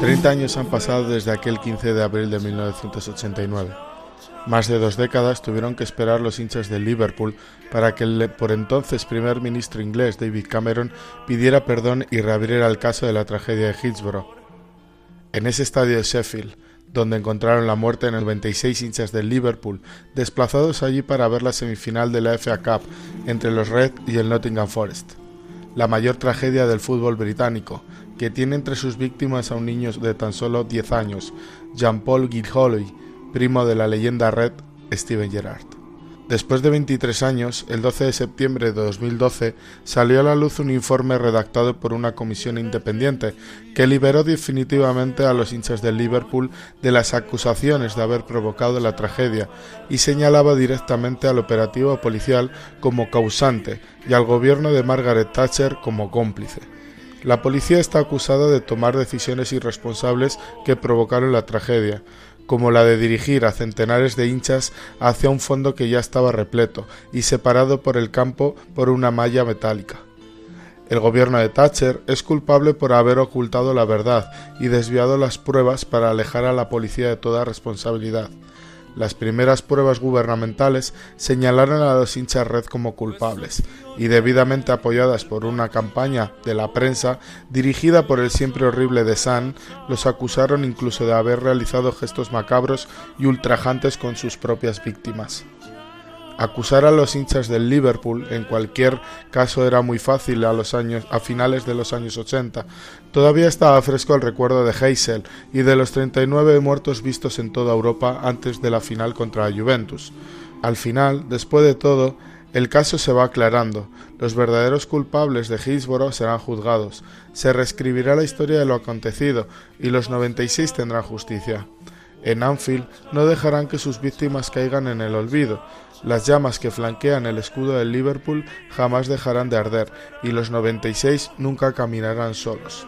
30 años han pasado desde aquel 15 de abril de 1989. Más de dos décadas tuvieron que esperar los hinchas de Liverpool para que el por entonces primer ministro inglés David Cameron pidiera perdón y reabriera el caso de la tragedia de Hillsborough. En ese estadio de Sheffield, donde encontraron la muerte en el 96 hinchas del Liverpool, desplazados allí para ver la semifinal de la FA Cup entre los Red y el Nottingham Forest. La mayor tragedia del fútbol británico, que tiene entre sus víctimas a un niño de tan solo 10 años, Jean-Paul Gilholy, primo de la leyenda Red, Steven Gerrard. Después de 23 años, el 12 de septiembre de 2012, salió a la luz un informe redactado por una comisión independiente que liberó definitivamente a los hinchas del Liverpool de las acusaciones de haber provocado la tragedia y señalaba directamente al operativo policial como causante y al gobierno de Margaret Thatcher como cómplice. La policía está acusada de tomar decisiones irresponsables que provocaron la tragedia, como la de dirigir a centenares de hinchas hacia un fondo que ya estaba repleto y separado por el campo por una malla metálica. El gobierno de Thatcher es culpable por haber ocultado la verdad y desviado las pruebas para alejar a la policía de toda responsabilidad. Las primeras pruebas gubernamentales señalaron a los hinchas red como culpables y debidamente apoyadas por una campaña de la prensa dirigida por el siempre horrible de Sun, los acusaron incluso de haber realizado gestos macabros y ultrajantes con sus propias víctimas. Acusar a los hinchas del Liverpool en cualquier caso era muy fácil a, los años, a finales de los años 80. Todavía estaba fresco el recuerdo de Heysel y de los 39 muertos vistos en toda Europa antes de la final contra la Juventus. Al final, después de todo, el caso se va aclarando. Los verdaderos culpables de Hillsborough serán juzgados. Se reescribirá la historia de lo acontecido y los 96 tendrán justicia. En Anfield no dejarán que sus víctimas caigan en el olvido. Las llamas que flanquean el escudo del Liverpool jamás dejarán de arder y los 96 nunca caminarán solos.